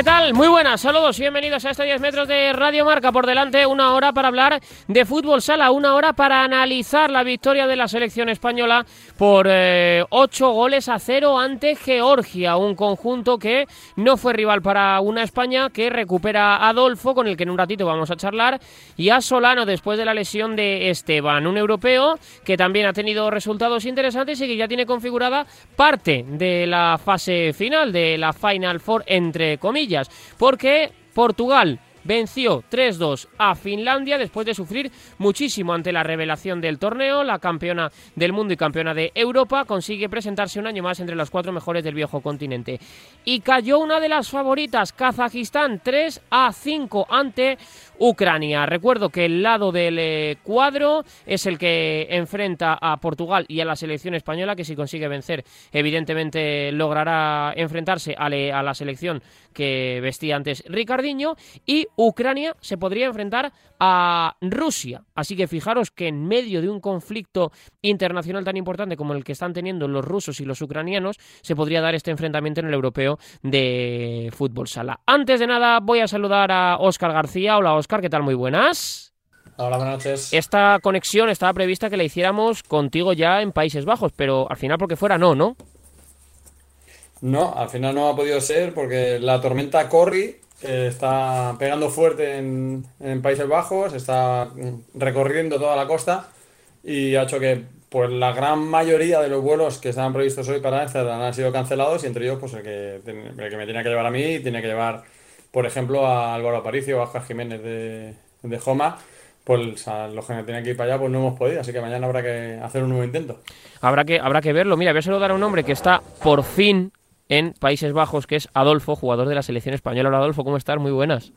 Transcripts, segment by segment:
¿Qué tal? Muy buenas, saludos y bienvenidos a este 10 metros de Radio Marca. Por delante, una hora para hablar de fútbol sala, una hora para analizar la victoria de la selección española por eh, 8 goles a 0 ante Georgia. Un conjunto que no fue rival para una España que recupera a Adolfo, con el que en un ratito vamos a charlar, y a Solano después de la lesión de Esteban. Un europeo que también ha tenido resultados interesantes y que ya tiene configurada parte de la fase final, de la Final Four, entre comillas porque Portugal venció 3-2 a Finlandia después de sufrir muchísimo ante la revelación del torneo. La campeona del mundo y campeona de Europa consigue presentarse un año más entre los cuatro mejores del viejo continente. Y cayó una de las favoritas, Kazajistán, 3 a 5 ante Ucrania. Recuerdo que el lado del eh, cuadro es el que enfrenta a Portugal y a la selección española, que si consigue vencer, evidentemente logrará enfrentarse a, la selección que vestía antes Ricardiño. Y Ucrania se podría enfrentar a Rusia. Así que fijaros que en medio de un conflicto internacional tan importante como el que están teniendo los rusos y los ucranianos, se podría dar este enfrentamiento en el europeo de fútbol sala. Antes de nada, voy a saludar a Óscar García. Hola, Óscar. ¿Qué tal? Muy buenas. Hola, buenas noches. Esta conexión estaba prevista que la hiciéramos contigo ya en Países Bajos, pero al final porque fuera no, ¿no? No, al final no ha podido ser porque la tormenta Corri está pegando fuerte en, Países Bajos, está recorriendo toda la costa y ha hecho que pues la gran mayoría de los vuelos que estaban previstos hoy para Amsterdam han sido cancelados y entre ellos pues el que, el que me tiene que llevar a mí tiene que llevar por ejemplo, a Álvaro Aparicio o a Oscar Jiménez de, de Joma, pues a los que tienen que ir para allá, pues no hemos podido, así que mañana habrá que hacer un nuevo intento. Habrá que, habrá que verlo. Mira, voy a saludar a un hombre que está por fin en Países Bajos, que es Adolfo, jugador de la selección española. Hola Adolfo, ¿cómo estás? Muy buenas.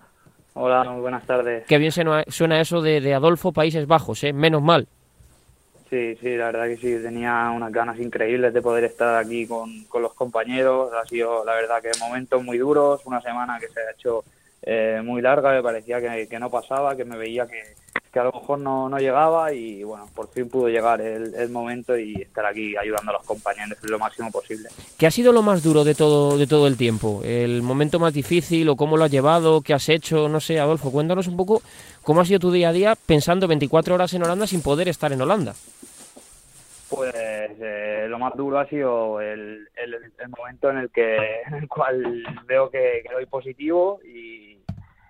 Hola, muy buenas tardes. Qué bien suena eso de, de Adolfo Países Bajos, ¿eh? Menos mal. Sí, sí, la verdad que sí, tenía unas ganas increíbles de poder estar aquí con, los compañeros. Ha sido, la verdad, que momentos muy duros, una semana que se ha hecho eh, muy larga, me parecía que, no pasaba, que me veía que, a lo mejor no, no, llegaba y bueno, por fin pudo llegar el, momento y estar aquí ayudando a los compañeros lo máximo posible. ¿Qué ha sido lo más duro de todo, de todo el tiempo? ¿El momento más difícil o cómo lo has llevado? ¿Qué has hecho? No sé, Adolfo, cuéntanos un poco cómo ha sido tu día a día pensando 24 horas en Holanda sin poder estar en Holanda. Pues eh, lo más duro ha sido el, momento en el que en el cual veo que, doy positivo y,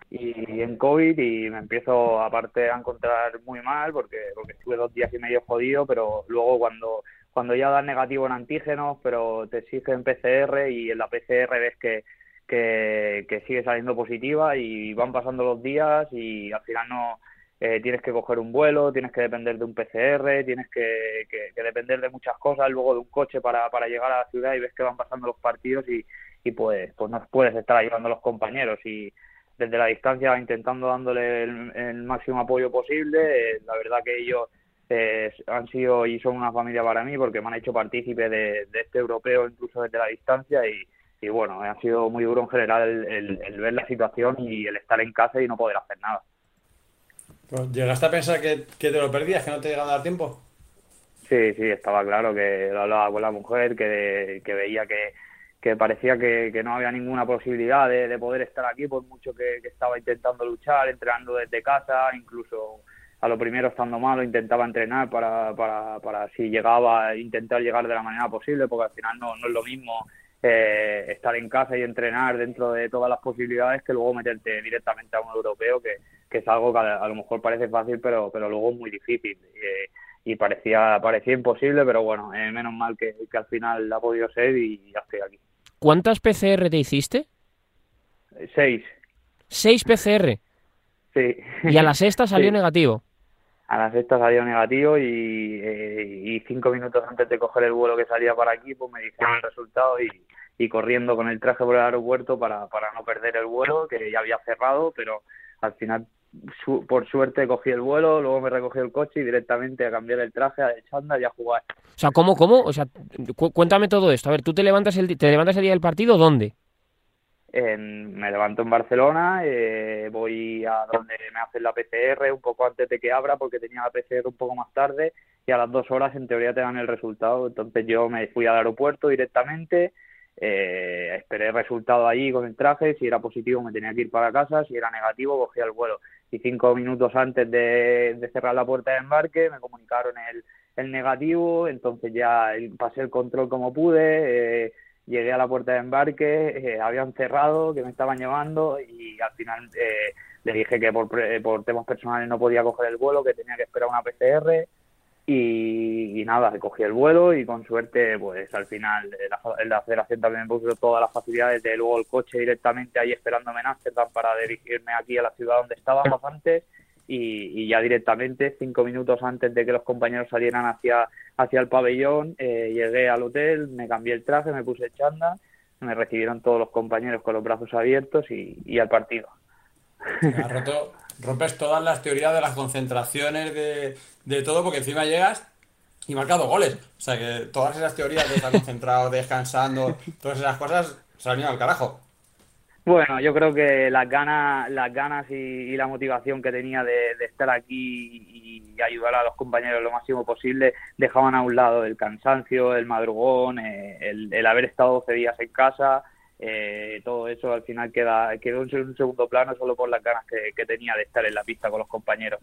y, en COVID y me empiezo aparte a encontrar muy mal porque porque estuve dos días y medio jodido pero luego cuando cuando ya das negativo en antígenos pero te exigen PCR y en la PCR ves que, que, que sigue saliendo positiva y van pasando los días y al final no eh, tienes que coger un vuelo, tienes que depender de un PCR, tienes que, depender de muchas cosas, luego de un coche para, para llegar a la ciudad y ves que van pasando los partidos y, y pues, pues no puedes estar ayudando a los compañeros y desde la distancia intentando dándole el, máximo apoyo posible. Eh, la verdad que ellos eh, han sido y son una familia para mí porque me han hecho partícipe de, este europeo incluso desde la distancia y, y bueno, ha sido muy duro en general el ver la situación y el estar en casa y no poder hacer nada. ¿Llegaste a pensar que, te lo perdías, que no te llegaba a dar tiempo? Sí, sí, estaba claro que lo hablaba con la mujer, que, veía que, que parecía que, no había ninguna posibilidad de, poder estar aquí, por mucho que, estaba intentando luchar, entrenando desde casa, incluso a lo primero estando malo intentaba entrenar para, para, para si llegaba, intentar llegar de la manera posible, porque al final no, no es lo mismo eh, estar en casa y entrenar dentro de todas las posibilidades que luego meterte directamente a un europeo que, es algo que a, lo mejor parece fácil pero pero luego es muy difícil. Eh, y parecía parecía imposible pero bueno eh, menos mal que, al final ha podido ser y ya estoy aquí. ¿cuántas PCR te hiciste? seis. Seis PCR sí. Y a la sexta salió negativo a la sexta salió negativo y, y cinco minutos antes de coger el vuelo que salía para aquí pues me dijeron el resultado y corriendo con el traje por el aeropuerto para, para no perder el vuelo, que ya había cerrado, pero al final, por suerte, cogí el vuelo, luego me recogí el coche y directamente a cambiar el traje, a chándal y a jugar. O sea, ¿cómo, cómo? O sea, cuéntame todo esto. A ver, ¿tú te levantas el, te levantas el día del partido dónde? Me levanto en Barcelona, eh, voy a donde me hacen la PCR un poco antes de que abra porque tenía la PCR un poco más tarde y a las dos horas en teoría te dan el resultado. Entonces yo me fui al aeropuerto directamente, Eh, esperé el resultado allí con el traje, si era positivo me tenía que ir para casa, si era negativo cogía el vuelo. Y cinco minutos antes de, cerrar la puerta de embarque me comunicaron el, el negativo, entonces ya pasé el control como pude, eh, llegué a la puerta de embarque, eh, habían cerrado, que me estaban llevando y al final eh, le dije que por, por temas personales no podía coger el vuelo, que tenía que esperar una PCR y, nada, cogí el vuelo y con suerte, pues al final la, la federación también me puso todas las facilidades de luego el coche directamente ahí esperándome en Amsterdam para dirigirme aquí a la ciudad donde estábamos antes y, ya directamente, cinco minutos antes de que los compañeros salieran hacia, hacia el pabellón, eh, llegué al hotel, me cambié el traje, me puse el chanda, me recibieron todos los compañeros con los brazos abiertos y, y al partido. roto, rompes todas las teorías de las concentraciones, de, de todo, porque encima llegas y marcado goles. O sea que todas esas teorías de estar concentrado, descansando, todas esas cosas se al carajo. Bueno, yo creo que las ganas, las ganas y, la motivación que tenía de, estar aquí y, ayudar a los compañeros lo máximo posible dejaban a un lado el cansancio, el madrugón, eh, el, el, haber estado 12 días en casa, eh, todo eso al final queda quedó en un segundo plano solo por las ganas que, tenía de estar en la pista con los compañeros.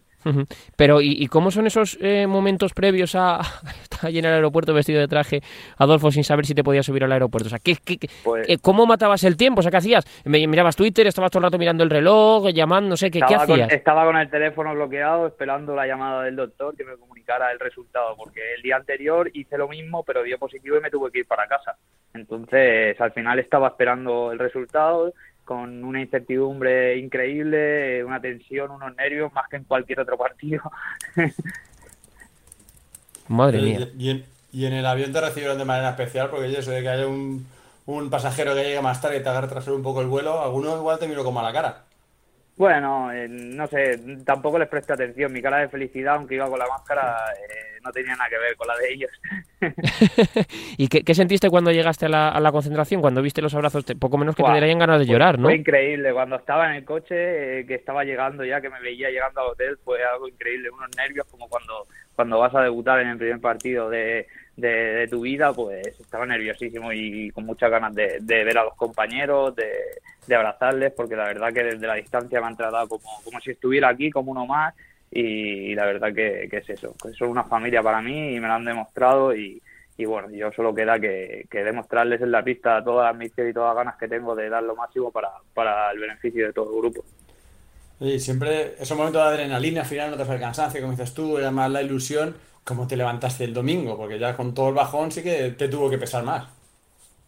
Pero ¿y, cómo son esos eh, momentos previos a estar allí en el aeropuerto vestido de traje, Adolfo, sin saber si te podías subir al aeropuerto? O sea, ¿qué, pues eh, ¿cómo matabas el tiempo? O sea, ¿qué hacías? ¿Mirabas Twitter? ¿Estabas todo el rato mirando el reloj, llamando? No sé, ¿qué, estaba hacías? Con, estaba con el teléfono bloqueado esperando la llamada del doctor que me comunicara el resultado, porque el día anterior hice lo mismo, pero dio positivo y me tuve que ir para casa. Entonces, al final estaba esperando el resultado con una incertidumbre increíble, una tensión, unos nervios más que en cualquier otro partido. Madre mía. Y en, el avión te recibieron de manera especial, porque eso de que haya un, un pasajero que llegue más tarde y te haga retrasar un poco el vuelo, alguno igual te miró como a la cara. Bueno, eh, no sé, tampoco les presté atención. Mi cara de felicidad, aunque iba con la máscara, eh, no tenía nada que ver con la de ellos. ¿Y qué, sentiste cuando llegaste a la, concentración? Cuando viste los abrazos, poco menos que te darían ganas de llorar, ¿no? Fue increíble. Cuando estaba en el coche, eh, que estaba llegando ya, que me veía llegando al hotel, fue algo increíble. Unos nervios como cuando, cuando vas a debutar en el primer partido de, de, tu vida, pues estaba nerviosísimo y con muchas ganas de, ver a los compañeros, de, abrazarles, porque la verdad que desde la distancia me han tratado como, como si estuviera aquí, como uno más, y, la verdad que, es eso, que son una familia para mí y me lo han demostrado y, bueno, yo solo queda que, demostrarles en la pista todas las misiones y todas las ganas que tengo de dar lo máximo para, para el beneficio de todo el grupo. Y siempre esos momentos de adrenalina, al final no te fue el cansancio, como dices tú, además la ilusión, ¿Cómo te levantaste el domingo? Porque ya con todo el bajón sí que te tuvo que pesar más.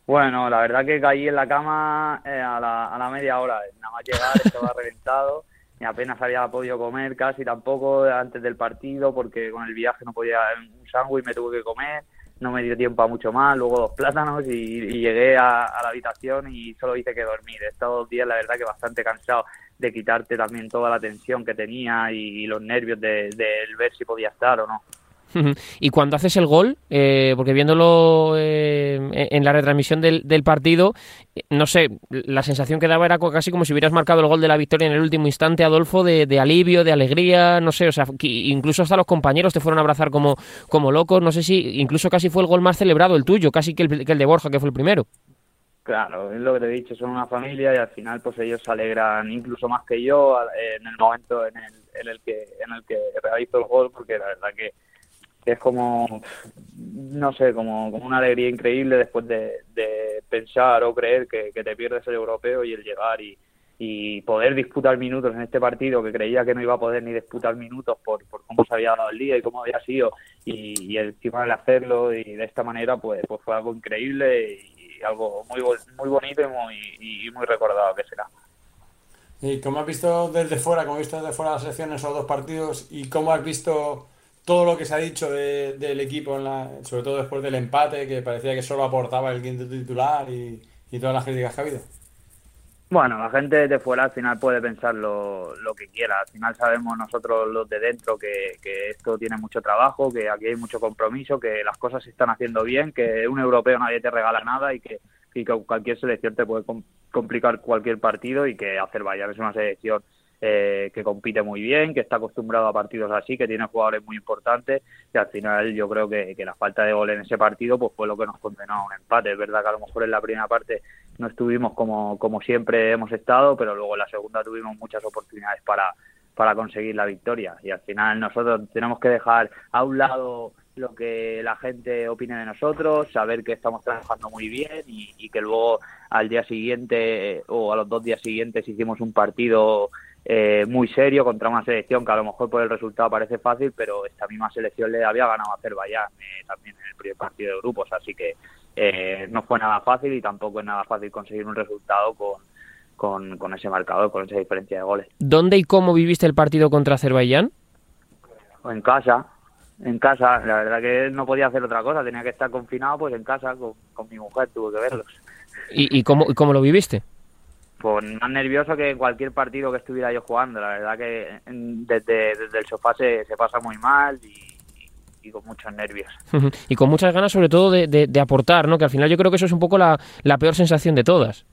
Bueno, la verdad que caí en la cama eh, a, la, a la media hora. Nada más llegar estaba reventado y apenas había podido comer casi tampoco antes del partido porque con el viaje no podía un sándwich me tuve que comer no me dio tiempo a mucho más, luego dos plátanos y, llegué a, la habitación y solo hice que dormir. He estado dos días, la verdad, que bastante cansado de quitarte también toda la tensión que tenía y, los nervios de, de, ver si podía estar o no. Y cuando haces el gol, eh, porque viéndolo eh, en la retransmisión del, partido, eh, no sé, la sensación que daba era casi como si hubieras marcado el gol de la victoria en el último instante, Adolfo, de, alivio, de alegría, no sé, o sea, incluso hasta los compañeros te fueron a abrazar como, como locos, no sé si incluso casi fue el gol más celebrado el tuyo, casi que el, que el de Borja, que fue el primero. Claro, es lo que te he dicho, son una familia y al final pues ellos se alegran incluso más que yo en el momento en el, en el que en el que realizo el gol porque la verdad que es como, no sé, como, como una alegría increíble después de, pensar o creer que, te pierdes el europeo y el llegar y, y poder disputar minutos en este partido que creía que no iba a poder ni disputar minutos por, por cómo se había dado el día y cómo había sido y, y encima de hacerlo y de esta manera pues, pues fue algo increíble y algo muy muy bonito y muy, y muy recordado que será. ¿Y cómo has visto desde fuera, cómo has visto desde fuera las selecciones esos dos partidos y cómo has visto todo lo que se ha dicho del equipo, sobre todo después del empate, que parecía que solo aportaba el quinto titular y, todas las críticas que ha habido. Bueno, la gente de fuera al final puede pensar lo, que quiera. Al final sabemos nosotros los de dentro que, esto tiene mucho trabajo, que aquí hay mucho compromiso, que las cosas se están haciendo bien, que un europeo nadie te regala nada y que, y que cualquier selección te puede complicar cualquier partido y que Azerbaiyán es una selección eh, que compite muy bien, que está acostumbrado a partidos así, que tiene jugadores muy importantes y al final yo creo que, la falta de gol en ese partido pues fue lo que nos condenó a un empate. Es verdad que a lo mejor en la primera parte no estuvimos como, como siempre hemos estado, pero luego en la segunda tuvimos muchas oportunidades para, para conseguir la victoria y al final nosotros tenemos que dejar a un lado lo que la gente opine de nosotros, saber que estamos trabajando muy bien y, que luego al día siguiente o a los dos días siguientes hicimos un partido eh, muy serio contra una selección que a lo mejor por el resultado parece fácil, pero esta misma selección le había ganado a Azerbaiyán eh, también en el primer partido de grupos, así que eh, no fue nada fácil y tampoco es nada fácil conseguir un resultado con, con, ese marcador, con esa diferencia de goles. ¿Dónde y cómo viviste el partido contra Azerbaiyán? En casa, en casa. La verdad que no podía hacer otra cosa, tenía que estar confinado pues en casa con, mi mujer, tuve que verlos. ¿Y, y, cómo, y cómo lo viviste? Pues más nervioso que en cualquier partido que estuviera yo jugando. La verdad que desde, el sofá se, pasa muy mal y, con muchos nervios. y con muchas ganas sobre todo de, aportar, ¿no? Que al final yo creo que eso es un poco la, peor sensación de todas.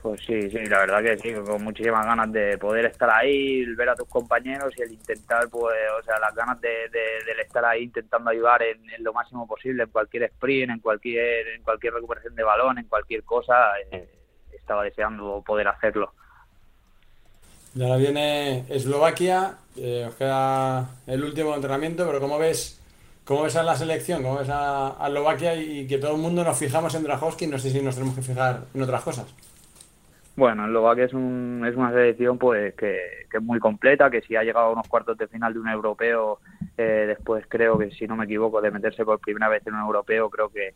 Pues sí, sí, la verdad que sí, con muchísimas ganas de poder estar ahí, ver a tus compañeros y el intentar, pues, o sea, las ganas de, estar ahí intentando ayudar en, lo máximo posible, en cualquier sprint, en cualquier, en cualquier recuperación de balón, en cualquier cosa. Eh, estaba deseando poder hacerlo. Y ahora viene Eslovaquia, eh, os queda el último entrenamiento, pero ¿cómo ves, cómo ves a la selección? ¿Cómo ves a, Eslovaquia y, que todo el mundo nos fijamos en Drahovski? No sé si nos tenemos que fijar en otras cosas. Bueno, Eslovaquia es, un, es una selección pues que, es muy completa, que si ha llegado a unos cuartos de final de un europeo, eh, después creo que si no me equivoco de meterse por primera vez en un europeo, creo que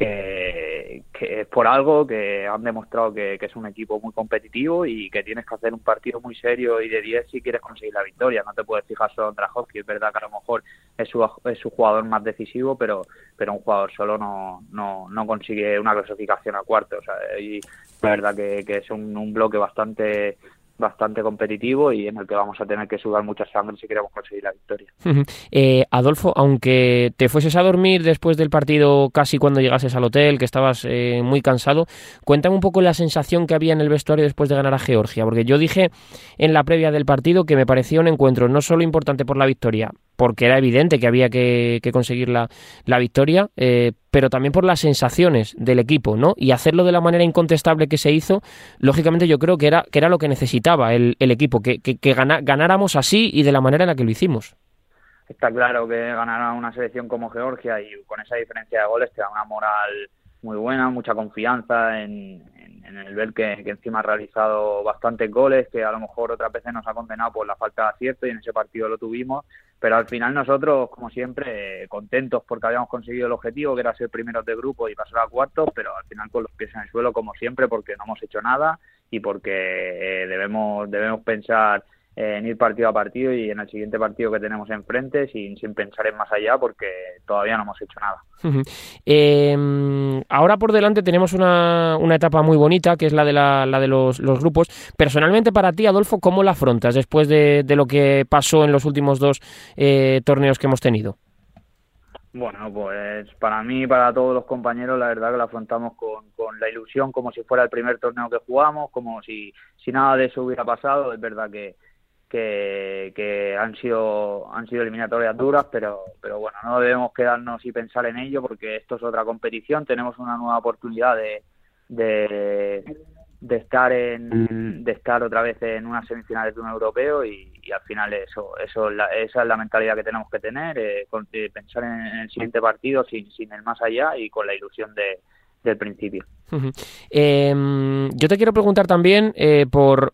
que, es por algo, que han demostrado que, es un equipo muy competitivo y que tienes que hacer un partido muy serio y de 10 si quieres conseguir la victoria. No te puedes fijar solo en Drahovski, es verdad que a lo mejor es su, es su jugador más decisivo, pero, pero un jugador solo no, no, no consigue una clasificación a cuarto. O sea, y la verdad que, es un bloque bastante bastante competitivo y en el que vamos a tener que sudar mucha sangre si queremos conseguir la victoria. Eh, Adolfo, aunque te fueses a dormir después del partido casi cuando llegases al hotel, que estabas eh, muy cansado, cuéntame un poco la sensación que había en el vestuario después de ganar a Georgia, porque yo dije en la previa del partido que me parecía un encuentro no solo importante por la victoria, porque era evidente que había que, conseguir la, victoria, eh, pero también por las sensaciones del equipo, ¿no? Y hacerlo de la manera incontestable que se hizo, lógicamente yo creo que era, que era lo que necesitaba el, equipo, que, que, ganáramos así y de la manera en la que lo hicimos. Está claro que ganar a una selección como Georgia y con esa diferencia de goles te da una moral muy buena, mucha confianza en, en el ver que, encima ha realizado bastantes goles, que a lo mejor otras veces nos ha condenado por la falta de acierto y en ese partido lo tuvimos, pero al final nosotros, como siempre, contentos porque habíamos conseguido el objetivo, que era ser primeros de grupo y pasar a cuartos, pero al final con los pies en el suelo, como siempre, porque no hemos hecho nada y porque eh, debemos, debemos pensar en ir partido a partido y en el siguiente partido que tenemos enfrente sin, sin pensar en más allá porque todavía no hemos hecho nada. Em, ahora por delante tenemos una, una, etapa muy bonita que es la de, la, la de los, los, grupos. Personalmente para ti, Adolfo, ¿cómo la afrontas después de, de lo que pasó en los últimos dos eh, torneos que hemos tenido? Bueno, pues para mí y para todos los compañeros la verdad que la afrontamos con, con, la ilusión como si fuera el primer torneo que jugamos, como si, si nada de eso hubiera pasado. Es verdad que, que, han sido han sido eliminatorias duras, pero pero bueno, no debemos quedarnos y pensar en ello porque esto es otra competición, tenemos una nueva oportunidad de, de, estar en de estar otra vez en unas semifinales de un europeo y, al final eso eso esa es la mentalidad que tenemos que tener, eh, pensar en, el siguiente partido sin, sin el más allá y con la ilusión de, del principio. Em, yo te quiero preguntar también eh, por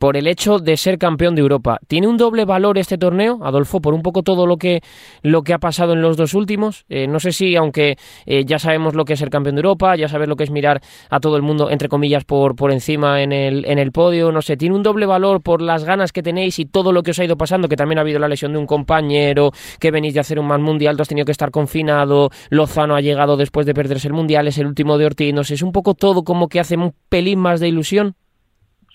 por el hecho de ser campeón de Europa. ¿Tiene un doble valor este torneo, Adolfo, por un poco todo lo que, lo que ha pasado en los dos últimos? Eh, no sé si, aunque eh, ya sabemos lo que es ser campeón de Europa, ya sabes lo que es mirar a todo el mundo, entre comillas, por, por encima en el, en el podio, no sé, ¿tiene un doble valor por las ganas que tenéis y todo lo que os ha ido pasando? Que también ha habido la lesión de un compañero, que venís de hacer un más mundial, tú has tenido que estar confinado, Lozano ha llegado después de perderse el mundial, es el último de Ortiz, no sé, es un poco todo como que hace un pelín más de ilusión.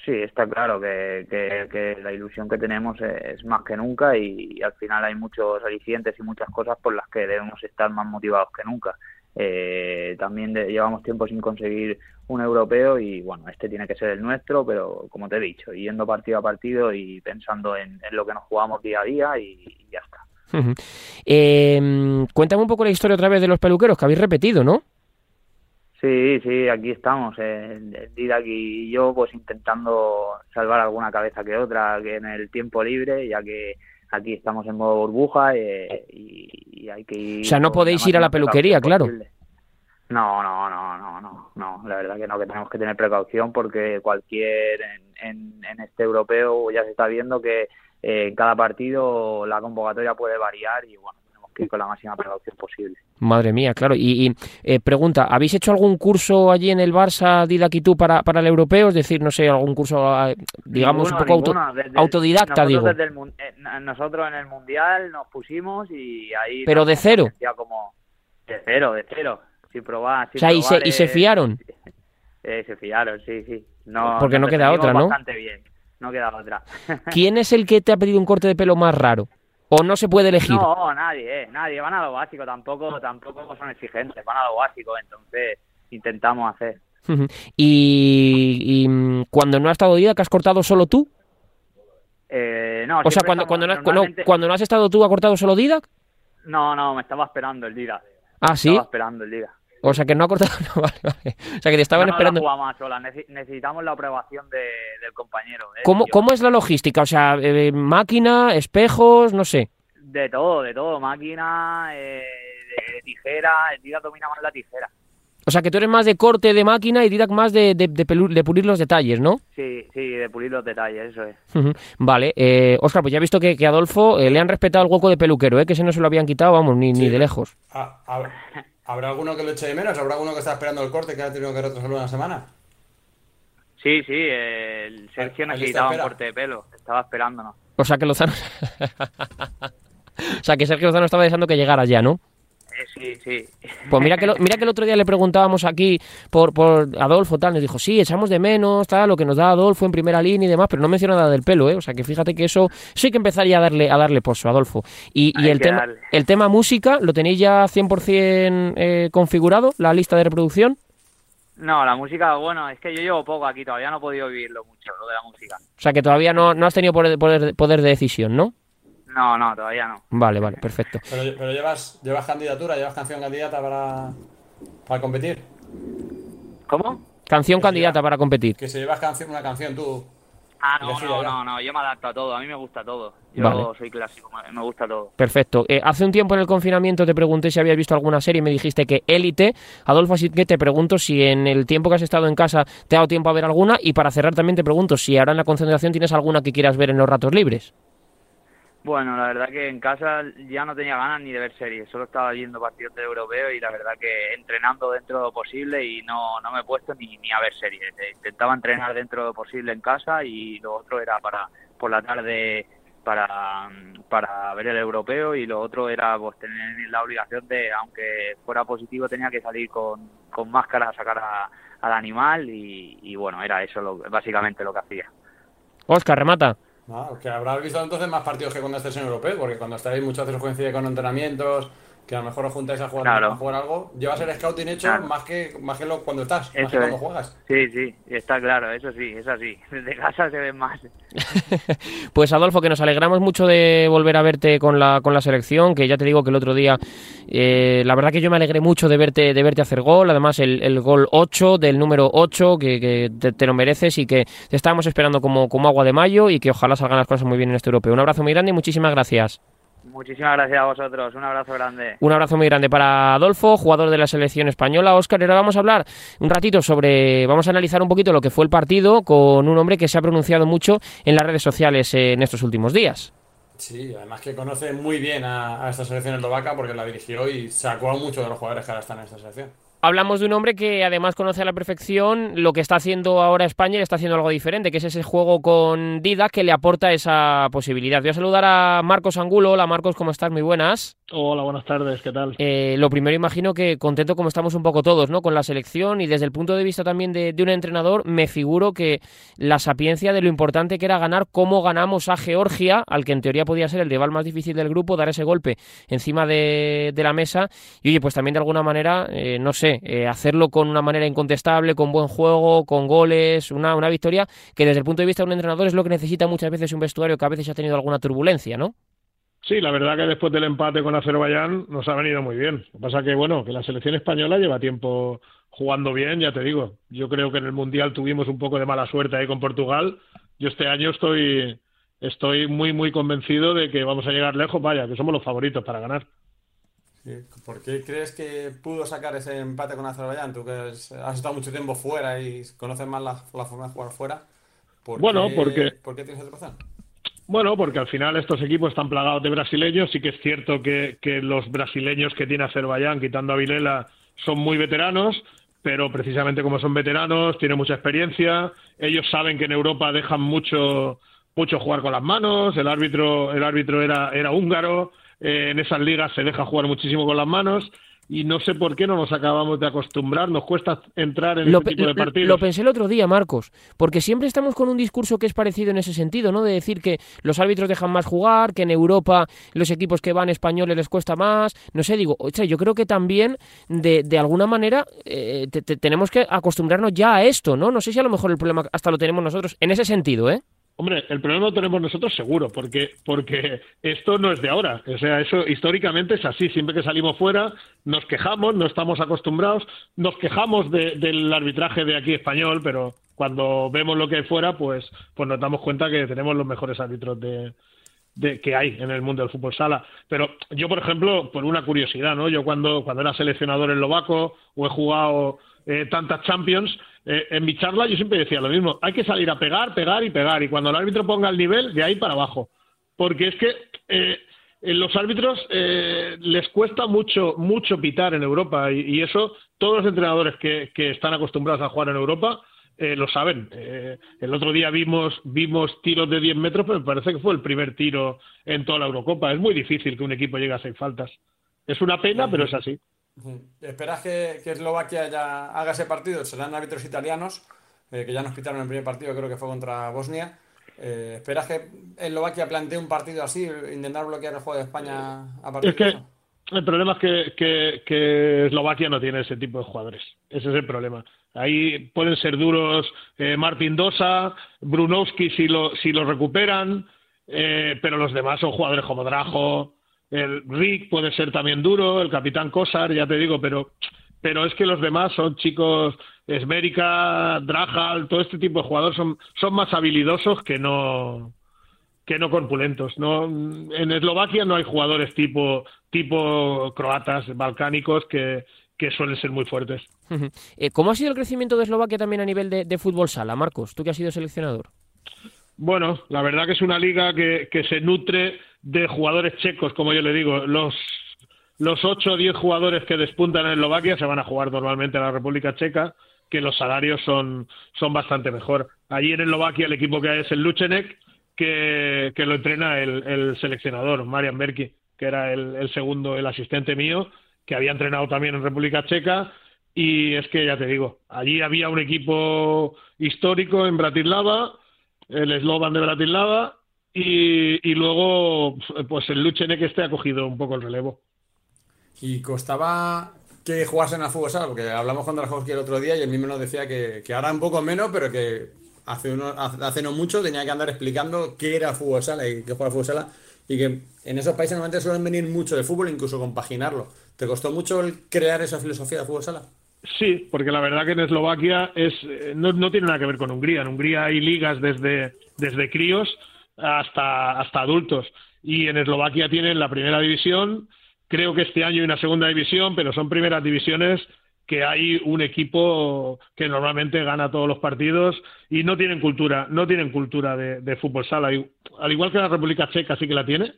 Sí, está claro que, la ilusión que tenemos es, más que nunca y, al final hay muchos alicientes y muchas cosas por las que debemos estar más motivados que nunca. eh, también llevamos tiempo sin conseguir un europeo y bueno, este tiene que ser el nuestro, pero como te he dicho, yendo partido a partido y pensando en, lo que nos jugamos día a día y, ya está. Em, cuéntame un poco la historia otra vez de los peluqueros que habéis repetido, ¿no? Sí, sí, aquí estamos, eh, Didac y yo, pues intentando salvar alguna cabeza que otra que en el tiempo libre, ya que aquí estamos en modo burbuja eh, y, hay que ir. O sea, no podéis ir a la peluquería, claro. No, no, no, no, no, no. La verdad que no, que tenemos que tener precaución porque cualquier en, en, este europeo ya se está viendo que eh, en cada partido la convocatoria puede variar y bueno, que con la máxima precaución posible. Madre mía, claro. Y, eh, pregunta, ¿habéis hecho algún curso allí en el Barça Didac y tú para, para el europeo? Es decir, no sé, algún curso, ah, digamos, un poco autodidacta, nosotros digo. Eh, nosotros en el Mundial nos pusimos y ahí... Pero de cero. Como de cero, de cero probar. o sea, y, se, ¿y se fiaron? Eh, se fiaron, sí, sí. No, Porque no queda otra, ¿no? Bastante bien, no queda otra. ¿Quién es el que te ha pedido un corte de pelo más raro? ¿O no se puede elegir? No, nadie, eh, nadie. Van a lo básico, tampoco, tampoco son exigentes, van a lo básico, entonces intentamos hacer. ¿Y, mm, cuando no ha estado día, que has cortado solo tú? Eh, no, o sea, cuando, cuando, no, cuando no has estado tú, ¿ha cortado solo Didac? No, no, me estaba esperando el Didac. Ah, sí. Estaba esperando el Didac. O sea que no ha cortado. No, vale, vale. O sea que te estaban esperando. Necesitamos la aprobación del compañero. ¿eh? ¿Cómo, ¿Cómo, es la logística? O sea, eh, máquina, espejos, no sé. De todo, de todo. Máquina, eh, de tijera. El Didac domina más la tijera. O sea que tú eres más de corte de máquina y Didac más de, de, pulir los detalles, ¿no? Sí, sí, de pulir los detalles, eso es. Vale, eh, Oscar, pues ya he visto que, que Adolfo le han respetado el hueco de peluquero, ¿eh? que ese no se lo habían quitado, vamos, ni, ni de lejos. Ah, a ver. ¿Habrá alguno que lo eche de menos? ¿Habrá alguno que está esperando el corte que ha tenido que retrasarlo una semana? Sí, sí, el Sergio necesitaba un corte de pelo, estaba esperándonos. O sea que Lozano... o sea que Sergio Lozano estaba deseando que llegara ya, ¿no? Sí, sí. Pues mira que, mira que el otro día le preguntábamos aquí por, por Adolfo, tal, nos dijo, sí, echamos de menos, tal, lo que nos da Adolfo en primera línea y demás, pero no menciona nada del pelo, ¿eh? O sea que fíjate que eso, hay que empezar ya a darle, a darle pozo, Adolfo. Y, y el, tema, el tema música, ¿lo tenéis ya 100% eh, configurado, la lista de reproducción? No, la música, bueno, es que yo llevo poco aquí, todavía no he podido vivirlo mucho, lo de la música. O sea que todavía no, no has tenido poder, poder, poder de decisión, ¿no? No, no, todavía no. Vale, vale, perfecto. Pero, pero llevas, llevas candidatura, llevas canción candidata para, para competir. ¿Cómo? Canción candidata para competir. Que si llevas canción, una canción tú. Ah, no, no, no, no, yo me adapto a todo, a mí me gusta todo. Yo soy clásico, me gusta todo. Perfecto. Eh, hace un tiempo en el confinamiento te pregunté si habías visto alguna serie y me dijiste que Élite. Adolfo, así que te pregunto si en el tiempo que has estado en casa te ha dado tiempo a ver alguna y para cerrar también te pregunto si ahora en la concentración tienes alguna que quieras ver en los ratos libres. Bueno, la verdad que en casa ya no tenía ganas ni de ver series, solo estaba viendo partidos de europeo y la verdad que entrenando dentro de lo posible y no, no me he puesto ni, ni a ver series. Eh, intentaba entrenar dentro de lo posible en casa y lo otro era para por la tarde para, para ver el europeo y lo otro era pues tener la obligación de, aunque fuera positivo, tenía que salir con, con máscara a sacar al animal y, y, bueno, era eso lo, básicamente lo que hacía. Oscar, remata. No, que habrás visto entonces más partidos que cuando estés en europeo, porque cuando estáis muchas veces coincide con entrenamientos, que a lo mejor os juntáis a jugar, a jugar algo, llevas el scouting hecho más que más que lo, cuando estás, más que cuando juegas. Sí, sí, está claro, eso sí, es así. Desde casa se ve más. pues Adolfo, que nos alegramos mucho de volver a verte con la, con la selección, que ya te digo que el otro día, eh, la verdad que yo me alegré mucho de verte, de verte hacer gol, además el, el gol 8 del número 8, que, que te, lo mereces y que te estábamos esperando como, como agua de mayo y que ojalá salgan las cosas muy bien en este europeo. Un abrazo muy grande y muchísimas gracias. Muchísimas gracias a vosotros. Un abrazo grande. Un abrazo muy grande para Adolfo, jugador de la selección española. Oscar, ahora vamos a hablar un ratito sobre, vamos a analizar un poquito lo que fue el partido con un hombre que se ha pronunciado mucho en las redes sociales en estos últimos días. Sí, además que conoce muy bien a, esta selección eslovaca porque la dirigió y sacó a muchos de los jugadores que ahora están en esta selección. Hablamos de un hombre que además conoce a la perfección lo que está haciendo ahora España y está haciendo algo diferente, que es ese juego con Dida que le aporta esa posibilidad. Voy a saludar a Marcos Angulo. Hola Marcos, ¿cómo estás? Muy buenas. Hola, buenas tardes, ¿qué tal? Eh, lo primero imagino que contento como estamos un poco todos, ¿no? Con la selección y desde el punto de vista también de, un entrenador, me figuro que la sapiencia de lo importante que era ganar, cómo ganamos a Georgia, al que en teoría podía ser el rival más difícil del grupo, dar ese golpe encima de, la mesa y oye, pues también de alguna manera, eh, no sé, eh, hacerlo con una manera incontestable, con buen juego, con goles, una, una victoria que desde el punto de vista de un entrenador es lo que necesita muchas veces un vestuario que a veces ha tenido alguna turbulencia, ¿no? Sí, la verdad que después del empate con Azerbaiyán nos ha venido muy bien. Lo que pasa que, bueno, que la selección española lleva tiempo jugando bien, ya te digo. Yo creo que en el Mundial tuvimos un poco de mala suerte ahí con Portugal. Yo este año estoy, estoy muy, muy convencido de que vamos a llegar lejos, vaya, que somos los favoritos para ganar. ¿Por qué crees que pudo sacar ese empate con Azerbaiyán? Tú que has estado mucho tiempo fuera y conoces más la, forma de jugar fuera. bueno, porque... ¿Por qué tienes esa razón? Bueno, porque al final estos equipos están plagados de brasileños. Sí que es cierto que, los brasileños que tiene Azerbaiyán, quitando a Vilela, son muy veteranos, pero precisamente como son veteranos, tienen mucha experiencia. Ellos saben que en Europa dejan mucho, mucho jugar con las manos. El árbitro, el árbitro era, era húngaro. Eh, en esas ligas se deja jugar muchísimo con las manos y no sé por qué no nos acabamos de acostumbrar, nos cuesta entrar en este tipo de partidos. Lo pensé el otro día, Marcos, porque siempre estamos con un discurso que es parecido en ese sentido, ¿no? De decir que los árbitros dejan más jugar, que en Europa los equipos que van españoles les cuesta más, no sé, digo, oye, yo creo que también de, de alguna manera eh, tenemos que acostumbrarnos ya a esto, ¿no? No sé si a lo mejor el problema hasta lo tenemos nosotros en ese sentido, ¿eh? Hombre, el problema lo tenemos nosotros seguro, porque, porque esto no es de ahora. O sea, eso históricamente es así. Siempre que salimos fuera, nos quejamos, no estamos acostumbrados, nos quejamos del arbitraje de aquí español, pero cuando vemos lo que hay fuera, pues, pues nos damos cuenta que tenemos los mejores árbitros de, de, que hay en el mundo del fútbol sala. Pero yo, por ejemplo, por una curiosidad, ¿no? Yo cuando, cuando era seleccionador en Lobaco o he jugado eh, tantas Champions, eh, en mi charla yo siempre decía lo mismo, hay que salir a pegar, pegar y pegar, y cuando el árbitro ponga el nivel, de ahí para abajo. Porque es que eh, los árbitros eh, les cuesta mucho, mucho pitar en Europa, y, eso todos los entrenadores que, que, están acostumbrados a jugar en Europa lo saben. el otro día vimos, vimos tiros de 10 metros, pero me parece que fue el primer tiro en toda la Eurocopa. Es muy difícil que un equipo llegue a seis faltas. Es una pena, pero es así. ¿Esperas que, Eslovaquia ya haga ese partido? Serán árbitros italianos, eh, que ya nos quitaron el primer partido, creo que fue contra Bosnia. Eh, ¿Esperas que Eslovaquia plantee un partido así, intentar bloquear el juego de España a partir es que El problema es que, Eslovaquia no tiene ese tipo de jugadores. Ese es el problema. Ahí pueden ser duros eh, Martin Dosa, Brunowski si lo, si lo recuperan, eh, pero los demás son jugadores como Drajo, el Rick puede ser también duro, el Capitán Cosar, ya te digo, pero, pero es que los demás son chicos, Esmérica, Drajal, todo este tipo de jugadores son, son más habilidosos que no que no corpulentos. No, en Eslovaquia no hay jugadores tipo, tipo croatas, balcánicos, que, que suelen ser muy fuertes. Eh, ¿Cómo ha sido el crecimiento de Eslovaquia también a nivel de, de fútbol sala, Marcos? Tú que has sido seleccionador. Bueno, la verdad que es una liga que, que se nutre de jugadores checos, como yo le digo. Los, los 8 o 10 jugadores que despuntan en Eslovaquia se van a jugar normalmente a la República Checa, que los salarios son, son bastante mejor. Allí en Eslovaquia el equipo que hay es el Luchenek, que, que lo entrena el, el seleccionador, Marian Berki, que era el, el segundo, el asistente mío, que había entrenado también en República Checa. Y es que ya te digo, allí había un equipo histórico en Bratislava, el eslogan de Bratislava, y, y luego pues el que este ha cogido un poco el relevo. Y costaba que jugasen a fútbol sala, porque hablamos con Drajowski el otro día y él mismo nos decía que, que ahora un poco menos, pero que hace, uno, hace no mucho tenía que andar explicando qué era fútbol sala y qué juega fútbol sala y que en esos países normalmente suelen venir mucho de fútbol, incluso compaginarlo. ¿Te costó mucho el crear esa filosofía de fútbol sala? Sí, porque la verdad que en Eslovaquia es, eh, no, no tiene nada que ver con Hungría. En Hungría hay ligas desde, desde críos hasta, hasta adultos. Y en Eslovaquia tienen la primera división, creo que este año hay una segunda división, pero son primeras divisiones que hay un equipo que normalmente gana todos los partidos y no tienen cultura, no tienen cultura de, fútbol sala. Al igual que la República Checa sí que la tiene,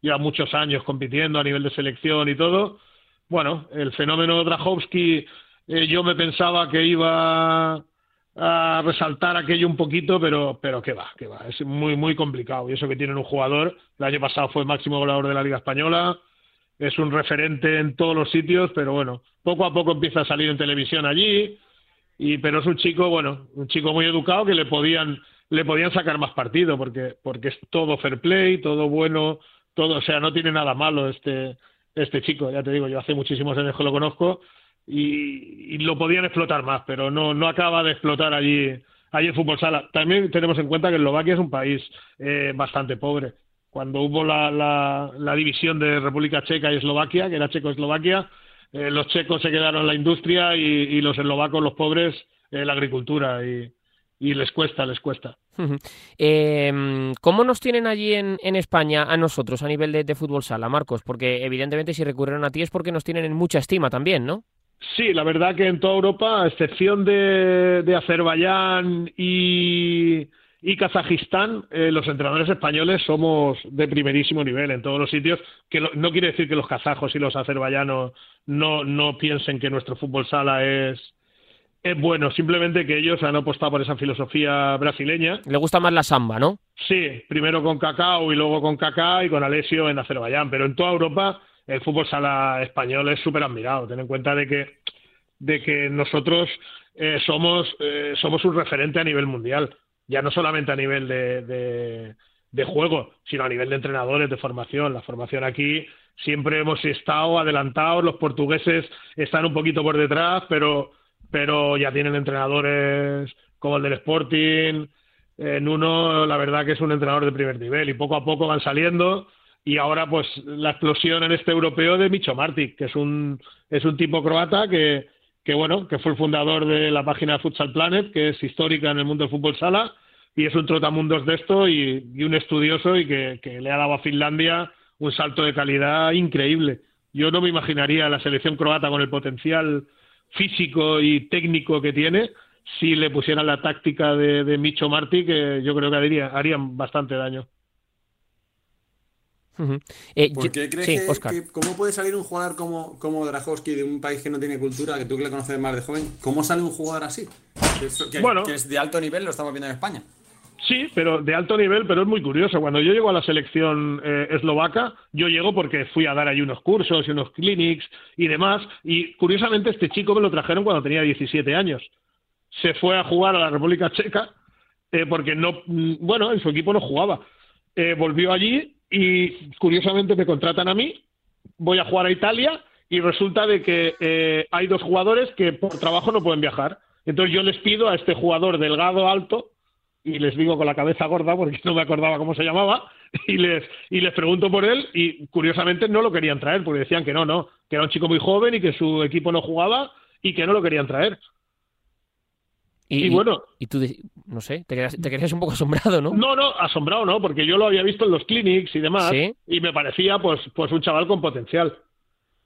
lleva muchos años compitiendo a nivel de selección y todo. Bueno, el fenómeno Drajowski eh, yo me pensaba que iba a resaltar aquello un poquito, pero, pero que va, que va, es muy, muy complicado. Y eso que tienen un jugador, el año pasado fue máximo goleador de la Liga Española, es un referente en todos los sitios, pero bueno, poco a poco empieza a salir en televisión allí, y, pero es un chico, bueno, un chico muy educado que le podían, le podían sacar más partido, porque, porque es todo fair play, todo bueno, todo, o sea, no tiene nada malo este, este chico, ya te digo, yo hace muchísimos años que lo conozco, y, lo podían explotar más, pero no, no acaba de explotar allí, allí en fútbol sala. También tenemos en cuenta que Eslovaquia es un país eh, bastante pobre. Cuando hubo la, la, división de República Checa y Eslovaquia, que era Checo-Eslovaquia, eh, los checos se quedaron en la industria y, los eslovacos, los pobres, en la agricultura. Y, y les cuesta, les cuesta. eh, ¿Cómo nos tienen allí en, en, España a nosotros a nivel de, de, fútbol sala, Marcos? Porque evidentemente si recurrieron a ti es porque nos tienen en mucha estima también, ¿no? Sí, la verdad que en toda Europa, a excepción de, de Azerbaiyán y, y Kazajistán, eh, los entrenadores españoles somos de primerísimo nivel en todos los sitios, que no quiere decir que los kazajos y los azerbaiyanos no, no piensen que nuestro fútbol sala es, es bueno, simplemente que ellos han apostado por esa filosofía brasileña. Le gusta más la samba, ¿no? Sí, primero con Cacao y luego con Kaká y con Alessio en Azerbaiyán, pero en toda Europa el fútbol sala español es súper admirado. Ten en cuenta de que, de que nosotros eh, somos, eh, somos un referente a nivel mundial, ya no solamente a nivel de, de, juego, sino a nivel de entrenadores, de formación. La formación aquí siempre hemos estado adelantados, los portugueses están un poquito por detrás, pero, pero ya tienen entrenadores como el del Sporting. En uno, la verdad que es un entrenador de primer nivel y poco a poco van saliendo y ahora pues la explosión en este europeo de Micho Martic, que es un, es un tipo croata que, que bueno, que fue el fundador de la página Futsal Planet, que es histórica en el mundo del fútbol sala, y es un trotamundos de esto y, un estudioso y que, le ha dado a Finlandia un salto de calidad increíble. Yo no me imaginaría la selección croata con el potencial físico y técnico que tiene si le pusieran la táctica de, de Micho Martic, que yo creo que haría, harían bastante daño. Eh, ¿Por qué crees que, cómo puede salir un jugador como, como Drajowski de un país que no tiene cultura, que tú que le conoces más de joven, cómo sale un jugador así? Que, bueno, que es de alto nivel, lo estamos viendo en España. Sí, pero de alto nivel, pero es muy curioso. Cuando yo llego a la selección eh, eslovaca, yo llego porque fui a dar ahí unos cursos y unos clinics y demás. Y curiosamente este chico me lo trajeron cuando tenía 17 años. Se fue a jugar a la República Checa eh, porque no, mm, bueno, en su equipo no jugaba. volvió allí y curiosamente me contratan a mí, voy a jugar a Italia y resulta de que eh, hay dos jugadores que por trabajo no pueden viajar. Entonces yo les pido a este jugador delgado, alto, y les digo con la cabeza gorda porque no me acordaba cómo se llamaba, y les, y les pregunto por él y curiosamente no lo querían traer porque decían que no, no, que era un chico muy joven y que su equipo no jugaba y que no lo querían traer. Y, bueno. Y tú, no sé, te quedas, te quedas un poco asombrado, ¿no? No, no, asombrado no, porque yo lo había visto en los clinics y demás. Y me parecía, pues, pues un chaval con potencial.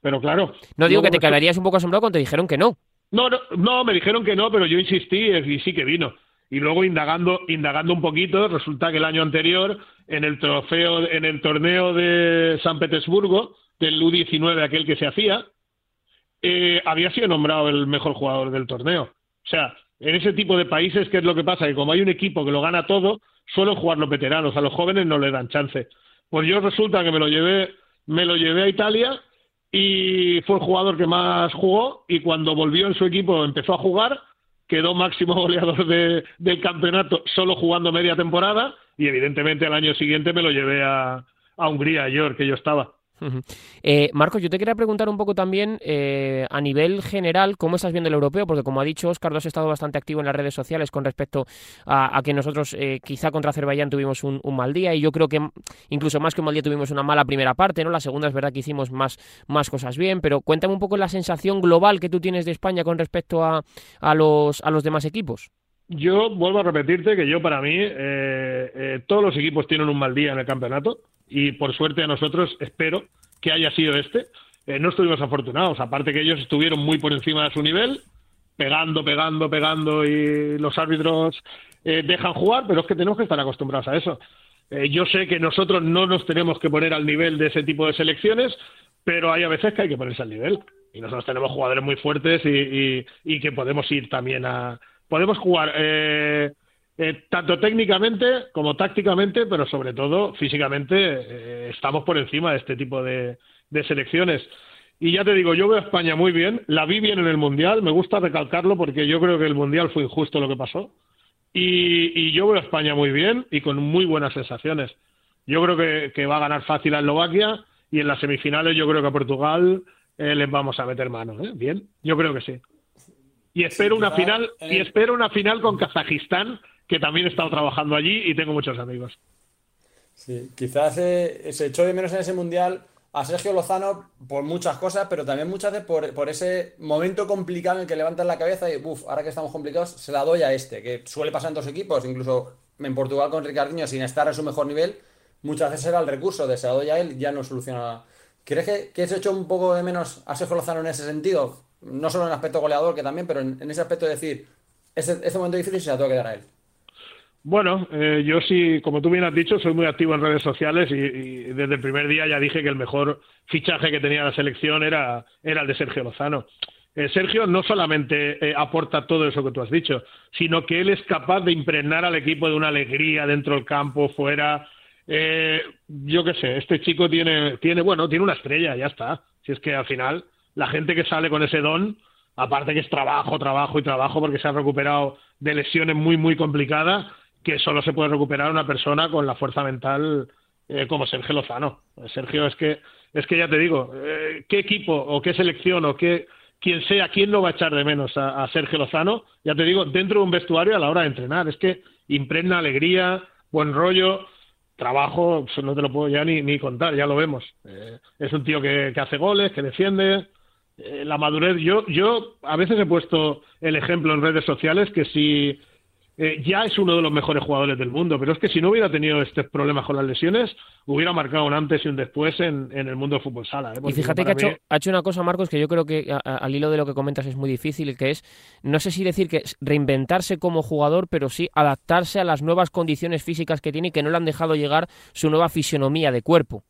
Pero claro. No digo que te quedarías un poco asombrado cuando te dijeron que no. No, no, no, me dijeron que no, pero yo insistí y sí que vino. Y luego indagando, indagando un poquito, resulta que el año anterior, en el trofeo, en el torneo de San Petersburgo, del U19, aquel que se hacía, eh, había sido nombrado el mejor jugador del torneo. O sea, en ese tipo de países, ¿qué es lo que pasa? Que como hay un equipo que lo gana todo, suelen jugar los veteranos, a los jóvenes no le dan chance. Pues yo resulta que me lo llevé, me lo llevé a Italia y fue el jugador que más jugó y cuando volvió en su equipo empezó a jugar, quedó máximo goleador del campeonato solo jugando media temporada y evidentemente al año siguiente me lo llevé a, a Hungría, a York, que yo estaba. Eh, Marcos, yo te quería preguntar un poco también eh, a nivel general cómo estás viendo el europeo, porque como ha dicho Oscar, tú has estado bastante activo en las redes sociales con respecto a, que nosotros eh, quizá contra Azerbaiyán tuvimos un, mal día y yo creo que incluso más que un mal día tuvimos una mala primera parte, ¿no? La segunda es verdad que hicimos más, más cosas bien, pero cuéntame un poco la sensación global que tú tienes de España con respecto a, a, los, a los demás equipos. Yo vuelvo a repetirte que yo para mí todos los equipos tienen un mal día en el campeonato y por suerte a nosotros espero que haya sido este. Eh, no estuvimos afortunados, aparte que ellos estuvieron muy por encima de su nivel, pegando, pegando, pegando y los árbitros eh, dejan jugar, pero es que tenemos que estar acostumbrados a eso. Eh, yo sé que nosotros no nos tenemos que poner al nivel de ese tipo de selecciones, pero hay a veces que hay que ponerse al nivel. Y nosotros tenemos jugadores muy fuertes y, y, que podemos ir también a... Podemos jugar eh, tanto técnicamente como tácticamente, pero sobre todo físicamente eh, estamos por encima de este tipo de, de selecciones. Y ya te digo, yo veo a España muy bien, la vi bien en el Mundial, me gusta recalcarlo porque yo creo que el Mundial fue injusto lo que pasó. Y, yo veo a España muy bien y con muy buenas sensaciones. Yo creo que, va a ganar fácil a Eslovaquia y en las semifinales yo creo que a Portugal eh, les vamos a meter mano. ¿eh? Bien, yo creo que sí. Y espero una final y espero una final con Kazajistán que también he estado trabajando allí y tengo muchos amigos. Sí, quizás eh, se echó de menos en ese mundial a Sergio Lozano por muchas cosas, pero también muchas veces por, ese momento complicado en el que levantas la cabeza y, uff, ahora que estamos complicados, se la doy a este, que suele pasar en dos equipos, incluso en Portugal con Ricardinho sin estar en su mejor nivel, muchas veces era el recurso de se la doy a él, ya no soluciona nada. ¿Crees que, que se echó un poco de menos a Sergio Lozano en ese sentido? No solo en el aspecto goleador, que también, pero en, ese aspecto de decir, ese, ese momento difícil se la tengo que dar a él. Bueno, eh, yo sí, como tú bien has dicho, soy muy activo en redes sociales y, desde el primer día ya dije que el mejor fichaje que tenía la selección era, era el de Sergio Lozano. Eh, Sergio no solamente eh, aporta todo eso que tú has dicho, sino que él es capaz de impregnar al equipo de una alegría dentro del campo, fuera. yo qué sé, este chico tiene, tiene, bueno, tiene una estrella, ya está. Si es que al final la gente que sale con ese don, aparte que es trabajo, trabajo y trabajo porque se ha recuperado de lesiones muy, muy complicadas, que solo se puede recuperar una persona con la fuerza mental eh, como Sergio Lozano. Sergio, es que, es que ya te digo, eh, ¿qué equipo o qué selección o qué quien sea, quién no va a echar de menos a, Sergio Lozano? Ya te digo, dentro de un vestuario a la hora de entrenar. Es que impregna alegría, buen rollo, trabajo, no te lo puedo ya ni, ni contar, ya lo vemos. Eh, es un tío que, que, hace goles, que defiende. la madurez, yo, yo a veces he puesto el ejemplo en redes sociales que si eh, ya es uno de los mejores jugadores del mundo, pero es que si no hubiera tenido estos problemas con las lesiones, hubiera marcado un antes y un después en, el mundo del fútbol sala. ¿eh? Y fíjate que ha, hecho, una cosa, Marcos, que yo creo que al hilo de lo que comentas es muy difícil, que es, no sé si decir que reinventarse como jugador, pero sí adaptarse a las nuevas condiciones físicas que tiene y que no le han dejado llegar su nueva fisionomía de cuerpo.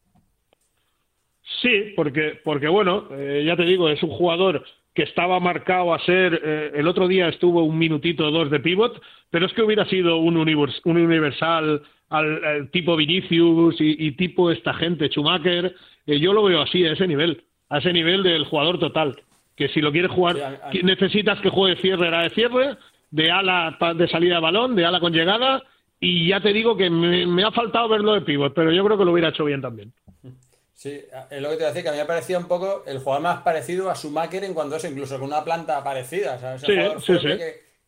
Sí, porque, porque bueno, eh, ya te digo, es un jugador que estaba marcado a ser, eh, el otro día estuvo un minutito o dos de pivot, pero es que hubiera sido un, un universal al, tipo Vinicius y, tipo esta gente, Schumacher, eh, yo lo veo así, a ese nivel, a ese nivel del jugador total, que si lo quieres jugar, necesitas que juegue cierre, era de cierre, de ala de salida de balón, de ala con llegada, y ya te digo que me, me ha faltado verlo de pivot, pero yo creo que lo hubiera hecho bien también. Sí, es lo que te iba a decir, que a mí me parecía un poco el jugador más parecido a Schumacher en cuanto a eso, incluso con una planta parecida. ¿sabes? sí, sí, sí.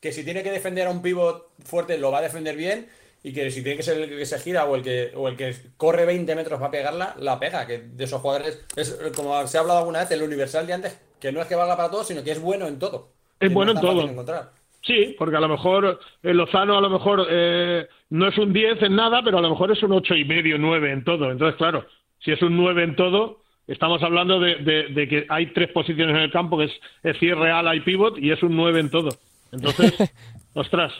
Que, si tiene que defender a un pivot fuerte lo va a defender bien y que si tiene que ser el que se gira o el que, o el que corre 20 metros para pegarla, la pega. Que de esos jugadores, es como se ha hablado alguna vez, el universal de antes, que no es que valga para todo, sino que es bueno en todo. Es bueno en todo. Sí, porque a lo mejor el Lozano a lo mejor eh, no es un 10 en nada, pero a lo mejor es un ocho y medio, 9 en todo. Entonces, claro, si es un 9 en todo, estamos hablando de, que hay tres posiciones en el campo, que es, cierre, ala y pivot, y es un 9 en todo. Entonces, ostras,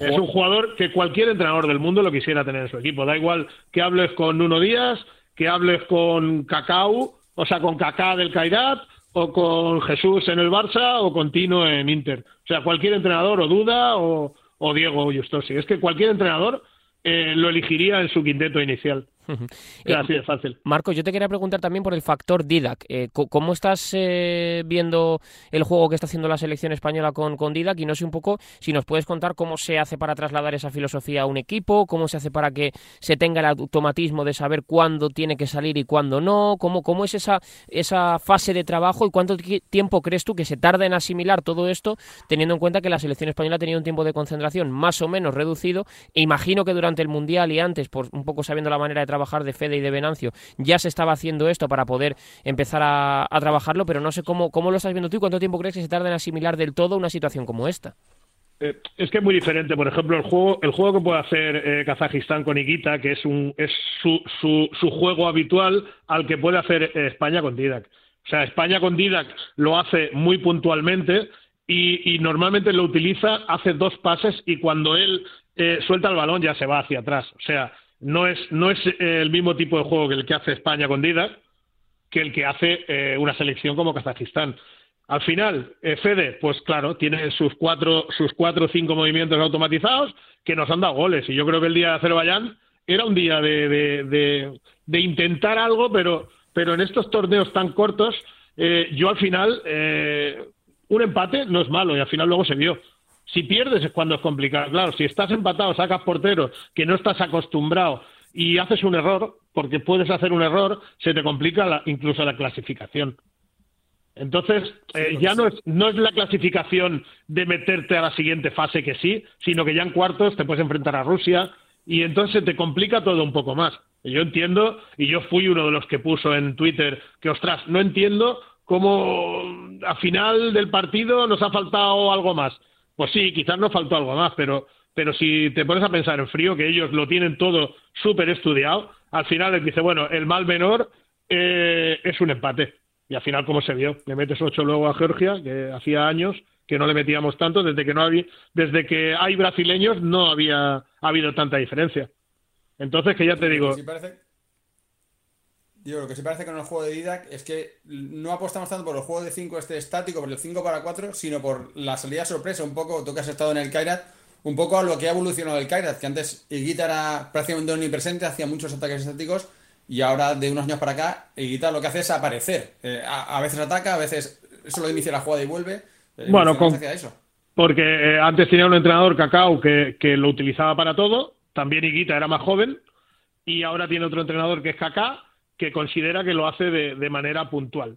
es un jugador que cualquier entrenador del mundo lo quisiera tener en su equipo. Da igual que hables con Nuno Díaz, que hables con Cacao, o sea, con Kaká del Cairat, o con Jesús en el Barça, o con Tino en Inter. O sea, cualquier entrenador, o Duda, o, o Diego Justosi. Es que cualquier entrenador eh, lo elegiría en su quinteto inicial. Así fácil. Marco, yo te quería preguntar también por el factor Didac. Eh, ¿Cómo estás eh, viendo el juego que está haciendo la selección española con, con Didac? Y no sé un poco si nos puedes contar cómo se hace para trasladar esa filosofía a un equipo, cómo se hace para que se tenga el automatismo de saber cuándo tiene que salir y cuándo no, cómo, cómo es esa, esa fase de trabajo y cuánto tiempo crees tú que se tarda en asimilar todo esto, teniendo en cuenta que la selección española ha tenido un tiempo de concentración más o menos reducido. E imagino que durante el Mundial y antes, por un poco sabiendo la manera de trabajar de Fede y de Venancio, ya se estaba haciendo esto para poder empezar a, trabajarlo, pero no sé cómo, cómo lo estás viendo tú y cuánto tiempo crees que se tarda en asimilar del todo una situación como esta. Eh, es que es muy diferente. Por ejemplo, el juego, el juego que puede hacer eh, Kazajistán con Iguita, que es, un, es su, su, su juego habitual, al que puede hacer eh, España con Didac. O sea, España con Didac lo hace muy puntualmente y, y, normalmente lo utiliza, hace dos pases y cuando él suelta el balón ya se va hacia atrás. O sea, no es, no es el mismo tipo de juego que el que hace España con Didac, que el que hace eh, una selección como Kazajistán. Al final, eh, Fede, pues claro, tiene sus cuatro, sus cuatro o cinco movimientos automatizados que nos han dado goles. Y yo creo que el día de Azerbaiyán era un día de, de, de, intentar algo, pero, pero en estos torneos tan cortos, eh, yo al final, eh, un empate no es malo y al final luego se vio. Si pierdes es cuando es complicado. Claro, si estás empatado, sacas porteros que no estás acostumbrado y haces un error, porque puedes hacer un error, se te complica incluso la clasificación. Entonces, eh, ya no es, no es la clasificación de meterte a la siguiente fase que sí, sino que ya en cuartos te puedes enfrentar a Rusia y entonces se te complica todo un poco más. Yo entiendo, y yo fui uno de los que puso en Twitter que, ostras, no entiendo cómo a final del partido nos ha faltado algo más. Pues sí, quizás nos faltó algo más, pero, pero si te pones a pensar en frío, que ellos lo tienen todo súper estudiado, al final les dice, bueno, el mal menor eh, es un empate. Y al final, como se vio, le metes ocho luego a Georgia, que hacía años que no le metíamos tanto, desde que no había, desde que hay brasileños no había habido tanta diferencia. Entonces, que ya te digo. Digo, lo que sí parece con el juego de Didac es que no apostamos tanto por el juego de 5 este estático, por el 5 para 4, sino por la salida sorpresa, un poco, tú que has estado en el Kairat, un poco a lo que ha evolucionado el Kairat, que antes Higuita era prácticamente omnipresente, hacía muchos ataques estáticos, y ahora de unos años para acá, Higuita lo que hace es aparecer. Eh, a, veces ataca, a veces solo inicia la jugada y vuelve. Eh, bueno, con, eso? porque eh, antes tenía un entrenador, Cacao, que, que lo utilizaba para todo, también Higuita era más joven, y ahora tiene otro entrenador que es Kaká, que considera que lo hace de, manera puntual.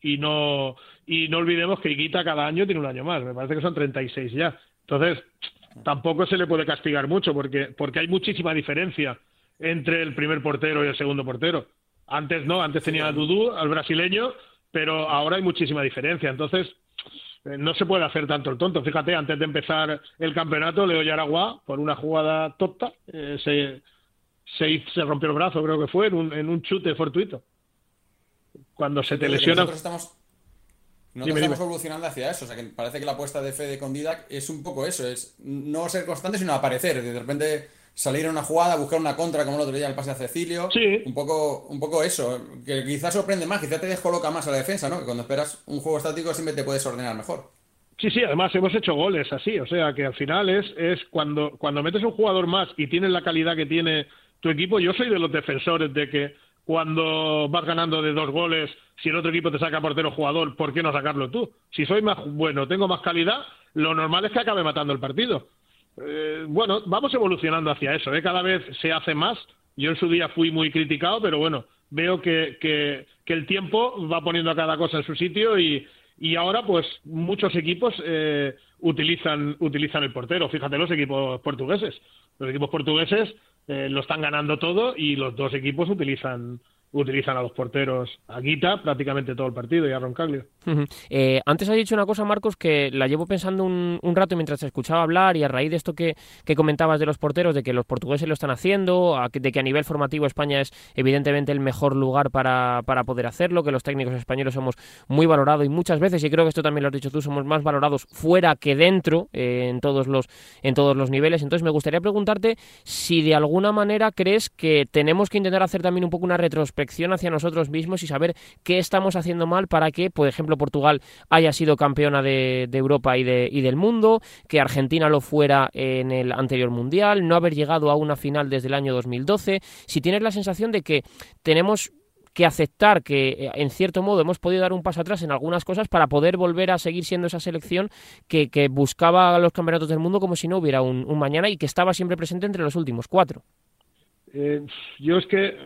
Y no, y no olvidemos que Higuita cada año tiene un año más, me parece que son 36 ya. Entonces, tampoco se le puede castigar mucho porque, porque hay muchísima diferencia entre el primer portero y el segundo portero. Antes no, antes tenía a Dudú, al brasileño, pero ahora hay muchísima diferencia. Entonces, eh, no se puede hacer tanto el tonto. Fíjate, antes de empezar el campeonato, Leo Yaragua, por una jugada tonta, eh, se, se, se rompió el brazo, creo que fue, en un, en un chute fortuito. Cuando se te lesiona. Nosotros estamos, estamos evolucionando hacia eso. O sea, que parece que la apuesta de Fede con Didac es un poco eso: es no ser constante, sino aparecer. De repente salir a una jugada, buscar una contra como el otro día el pase a Cecilio. Sí. Un poco, un poco eso. Que quizás sorprende más, quizás te descoloca más a la defensa, ¿no? Que cuando esperas un juego estático siempre te puedes ordenar mejor. Sí, sí, además hemos hecho goles así, o sea que al final es, es cuando, cuando metes un jugador más y tienes la calidad que tiene tu equipo, yo soy de los defensores de que cuando vas ganando de dos goles, si el otro equipo te saca portero jugador, ¿por qué no sacarlo tú? Si soy más bueno, tengo más calidad, lo normal es que acabe matando el partido. Eh, bueno, vamos evolucionando hacia eso, ¿eh? cada vez se hace más. Yo en su día fui muy criticado, pero bueno, veo que, que, el tiempo va poniendo a cada cosa en su sitio y, y ahora pues muchos equipos eh, utilizan, utilizan el portero. Fíjate los equipos portugueses. Los equipos portugueses eh, lo están ganando todo y los dos equipos utilizan utilizan a los porteros a Guita prácticamente todo el partido y a Roncaglio. Eh, antes has dicho una cosa, Marcos, que la llevo pensando un, rato mientras te escuchaba hablar y a raíz de esto que, comentabas de los porteros, de que los portugueses lo están haciendo, de que a nivel formativo España es evidentemente el mejor lugar para, poder hacerlo, que los técnicos españoles somos muy valorados y muchas veces, y creo que esto también lo has dicho tú, somos más valorados fuera que dentro eh, en, todos los, en todos los niveles. Entonces me gustaría preguntarte si de alguna manera crees que tenemos que intentar hacer también un poco una hacia nosotros mismos y saber qué estamos haciendo mal para que, por ejemplo, Portugal haya sido campeona de, Europa y, de, y del mundo, que Argentina lo fuera en el anterior Mundial, no haber llegado a una final desde el año 2012, si tienes la sensación de que tenemos que aceptar que eh, en cierto modo hemos podido dar un paso atrás en algunas cosas para poder volver a seguir siendo esa selección que, buscaba los campeonatos del mundo como si no hubiera un, mañana y que estaba siempre presente entre los últimos cuatro. Eh, yo es que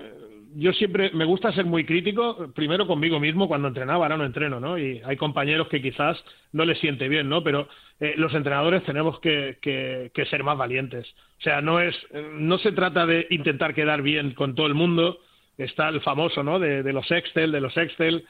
yo siempre me gusta ser muy crítico, primero conmigo mismo cuando entrenaba, ahora no entreno, ¿no? Y hay compañeros que quizás no les siente bien, ¿no? Pero eh, los entrenadores tenemos que, que, ser más valientes. O sea, no es, no se trata de intentar quedar bien con todo el mundo. Está el famoso, ¿no? De, de los Excel, de los Excel.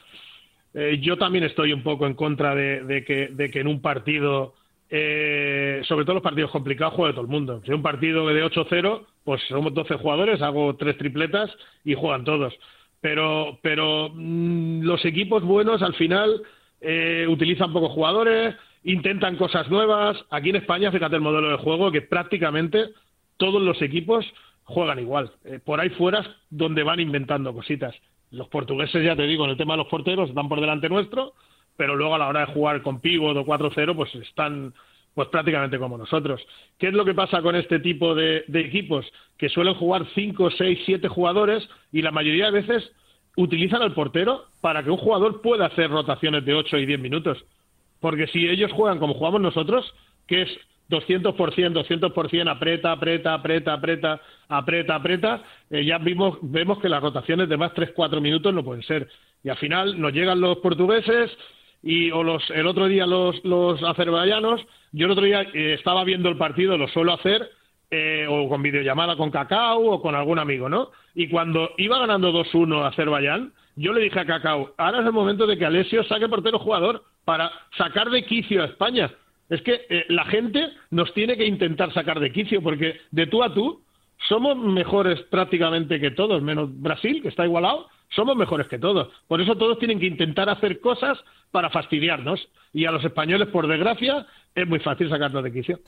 Eh, yo también estoy un poco en contra de, de, que, de que en un partido eh, sobre todo los partidos complicados juega todo el mundo. Si un partido de 8-0, pues somos 12 jugadores, hago tres tripletas y juegan todos. Pero, pero mm, los equipos buenos al final eh, utilizan pocos jugadores, intentan cosas nuevas. Aquí en España, fíjate el modelo de juego, que prácticamente todos los equipos juegan igual. Eh, por ahí fuera donde van inventando cositas. Los portugueses, ya te digo, en el tema de los porteros están por delante nuestro, pero luego a la hora de jugar con pívot o 4-0, pues están pues prácticamente como nosotros. ¿Qué es lo que pasa con este tipo de, equipos? Que suelen jugar 5, 6, 7 jugadores y la mayoría de veces utilizan al portero para que un jugador pueda hacer rotaciones de 8 y 10 minutos. Porque si ellos juegan como jugamos nosotros, que es 200%, 200%, aprieta, aprieta, aprieta, aprieta, aprieta, aprieta, eh, ya vimos, vemos que las rotaciones de más 3-4 minutos no pueden ser. Y al final nos llegan los portugueses, y o los el otro día los, los azerbaiyanos, yo el otro día eh, estaba viendo el partido, lo suelo hacer eh, o con videollamada con Cacao o con algún amigo, ¿no? Y cuando iba ganando 2-1 Azerbaiyán, yo le dije a Cacao, ahora es el momento de que Alessio saque portero jugador para sacar de quicio a España. Es que eh, la gente nos tiene que intentar sacar de quicio porque de tú a tú somos mejores prácticamente que todos, menos Brasil, que está igualado, somos mejores que todos. Por eso todos tienen que intentar hacer cosas para fastidiarnos. Y a los españoles, por desgracia, es muy fácil sacarnos de quicio.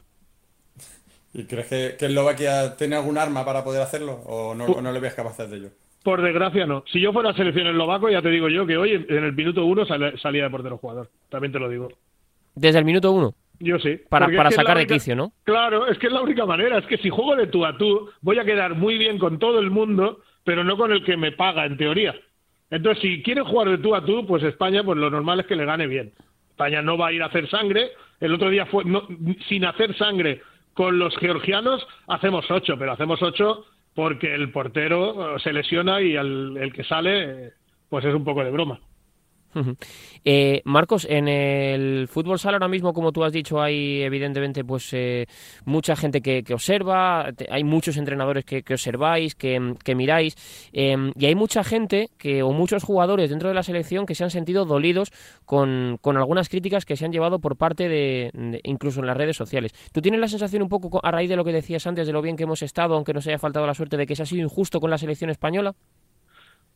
¿Y crees que, que Eslovaquia tiene algún arma para poder hacerlo o no, no le ves capaz de ello? Por desgracia no. Si yo fuera a selección eslovaco, ya te digo yo que hoy en el minuto uno salía de portero jugador. También te lo digo. ¿Desde el minuto uno? Yo sí. Para, para sacar de quicio, ¿no? Claro, es que es la única manera. Es que si juego de tú a tú, voy a quedar muy bien con todo el mundo, pero no con el que me paga, en teoría. Entonces, si quiere jugar de tú a tú, pues España, pues lo normal es que le gane bien. España no va a ir a hacer sangre. El otro día fue sin hacer sangre con los georgianos, hacemos ocho, pero hacemos ocho porque el portero se lesiona y el que sale, pues es un poco de broma. Eh, Marcos, en el fútbol sala ahora mismo, como tú has dicho, hay evidentemente pues eh, mucha gente que, observa, hay muchos entrenadores que, observáis, que, miráis, em, y hay mucha gente que o muchos jugadores dentro de la selección que se han sentido dolidos con, algunas críticas que se han llevado por parte de, incluso en las redes sociales. ¿Tú tienes la sensación un poco a raíz de lo que decías antes, de lo bien que hemos estado, aunque nos haya faltado la suerte de que se ha sido injusto con la selección española?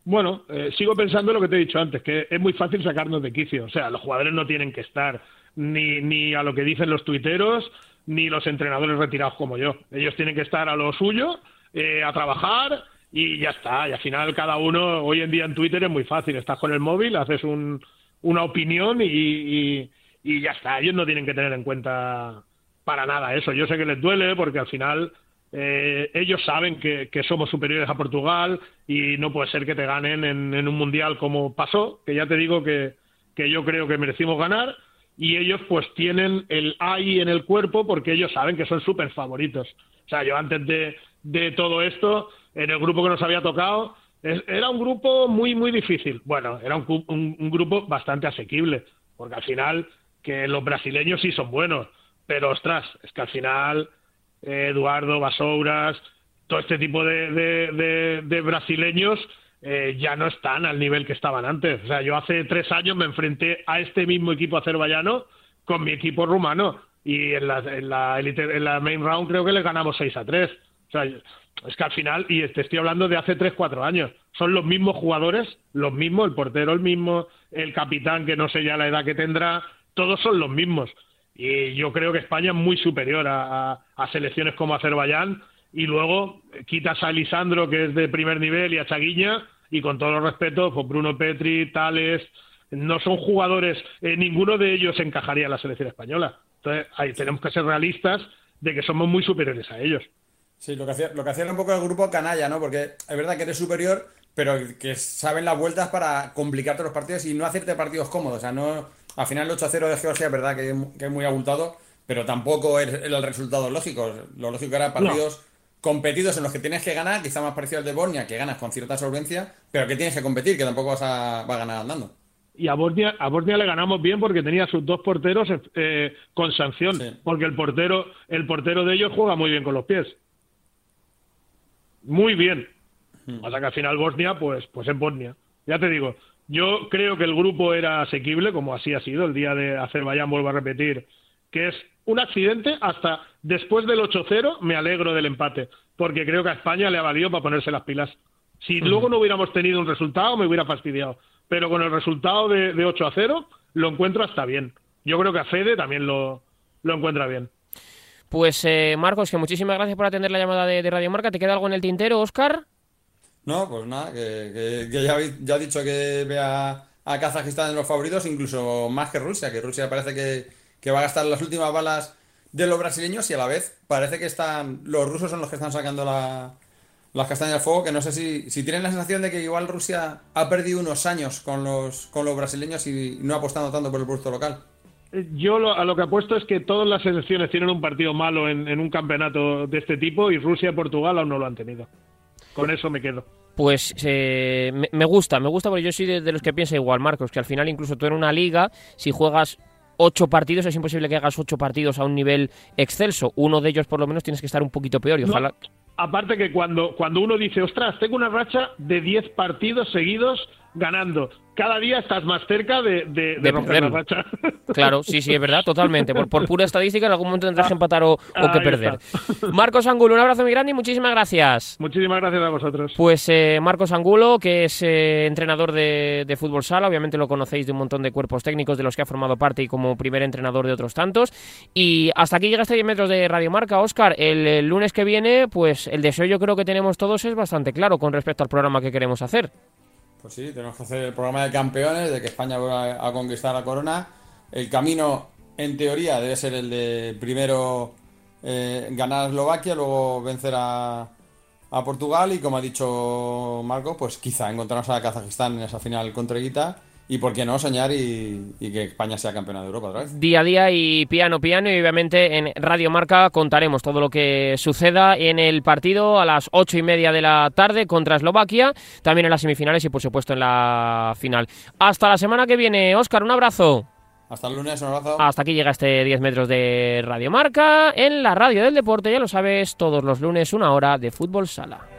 Bueno, eh, sigo pensando lo que te he dicho antes, que es muy fácil sacarnos de quicio. O sea, los jugadores no tienen que estar ni, ni a lo que dicen los tuiteros, ni los entrenadores retirados como yo. Ellos tienen que estar a lo suyo, eh, a trabajar y ya está. Y al final cada uno, hoy en día en Twitter es muy fácil. Estás con el móvil, haces un, una opinión y, y ya está. Ellos no tienen que tener en cuenta para nada eso. Yo sé que les duele porque al final eh, ellos saben que, somos superiores a Portugal y no puede ser que te ganen en, un mundial como pasó, que ya te digo que, yo creo que merecimos ganar y ellos pues tienen el AI en el cuerpo porque ellos saben que son súper favoritos. O sea, yo antes de, todo esto, en el grupo que nos había tocado, era un grupo muy, muy difícil. Bueno, era un, un grupo bastante asequible, porque al final que los brasileños sí son buenos, pero ostras, es que al final Eduardo, Basouras, todo este tipo de, brasileños eh, ya no están al nivel que estaban antes. O sea, yo hace tres años me enfrenté a este mismo equipo azerbaiyano con mi equipo rumano y en la, en la, en la main round creo que les ganamos 6 a 3. O sea, es que al final, y te estoy hablando de hace 3, 4 años, son los mismos jugadores, los mismos, el portero el mismo, el capitán que no sé ya la edad que tendrá, todos son los mismos. Y yo creo que España es muy superior a, selecciones como Azerbaiyán. Y luego quitas a Lisandro, que es de primer nivel, y a Chaguiña, y con todo los respeto, pues Bruno Petri, Tales, no son jugadores, eh, ninguno de ellos encajaría en la selección española. Entonces, ahí tenemos que ser realistas de que somos muy superiores a ellos. Sí, lo que hacía, lo que hacía un poco el grupo canalla, ¿no? Porque es verdad que eres superior, pero que saben las vueltas para complicarte los partidos y no hacerte partidos cómodos. O sea, no, al final el 8-0 de Georgia es verdad que, es muy abultado, pero tampoco es el resultado lógico. Lo lógico era partidos competidos en los que tienes que ganar, quizá más parecido al de Bornia, que ganas con cierta solvencia, pero que tienes que competir, que tampoco vas a, ganar andando. Y a Bornia, a Bornia le ganamos bien porque tenía sus dos porteros eh, con sanción, porque el portero, el portero de ellos juega muy bien con los pies. Muy bien. Hmm. O sea que al final Bosnia, pues, pues es Bosnia. Ya te digo, yo creo que el grupo era asequible, como así ha sido. El día de Azerbaiyán, vuelvo a repetir, que es un accidente. Hasta después del 8-0 me alegro del empate, porque creo que a España le ha valido para ponerse las pilas. Si luego no hubiéramos tenido un resultado, me hubiera fastidiado. Pero con el resultado de, 8 0, lo encuentro hasta bien. Yo creo que a Fede también lo, lo encuentra bien. Pues eh, Marcos, que muchísimas gracias por atender la llamada de, de Radio Marca. ¿Te queda algo en el tintero, Oscar? No, pues nada, que, ya, ya ha dicho que ve a, Kazajistán en los favoritos, incluso más que Rusia, que Rusia parece que, que va a gastar las últimas balas de los brasileños y a la vez parece que están los rusos son los que están sacando la, las castañas al fuego, que no sé si, si tienen la sensación de que igual Rusia ha perdido unos años con los, con los brasileños y no ha apostado tanto por el producto local. Eh, yo a lo que apuesto es que todas las selecciones tienen un partido malo en, un campeonato de este tipo y Rusia y Portugal aún no lo han tenido. Con eso me quedo. Pues eh, me, gusta, me gusta porque yo soy de, los que piensa igual, Marcos, que al final incluso tú en una liga, si juegas ocho partidos, es imposible que hagas ocho partidos a un nivel excelso. Uno de ellos por lo menos tienes que estar un poquito peor y ojalá... Aparte que cuando, cuando uno dice, ostras, tengo una racha de 10 partidos seguidos ganando, cada día estás más cerca de, de, romper la racha. Claro, sí, sí, es verdad, totalmente. Por, por pura estadística, en algún momento tendrás que empatar o, que perder. Marcos Angulo, un abrazo muy grande y muchísimas gracias. Muchísimas gracias a vosotros. Pues eh, Marcos Angulo, que es eh, entrenador de, de, fútbol sala, obviamente lo conocéis de un montón de cuerpos técnicos de los que ha formado parte y como primer entrenador de otros tantos. Y hasta aquí llega este 10 metros de Radio Marca. Oscar, el, el lunes que viene, pues el deseo yo creo que tenemos todos es bastante claro con respecto al programa que queremos hacer. Pues sí, tenemos que hacer el programa de campeones, de que España vuelva a conquistar la corona. El camino, en teoría, debe ser el de primero eh, ganar a Eslovaquia, luego vencer a, a Portugal y, como ha dicho Marco, pues quizá encontrarnos a Kazajistán en esa final contra Guita y por qué no soñar y, que España sea campeona de Europa otra vez. Día a día y piano piano y obviamente en Radio Marca contaremos todo lo que suceda en el partido a las ocho y media de la tarde contra Eslovaquia, también en las semifinales y por supuesto en la final. Hasta la semana que viene, Óscar, un abrazo. Hasta el lunes, un abrazo. Hasta aquí llega este 10 metros de Radio Marca en la radio del deporte, ya lo sabes, todos los lunes una hora de fútbol sala.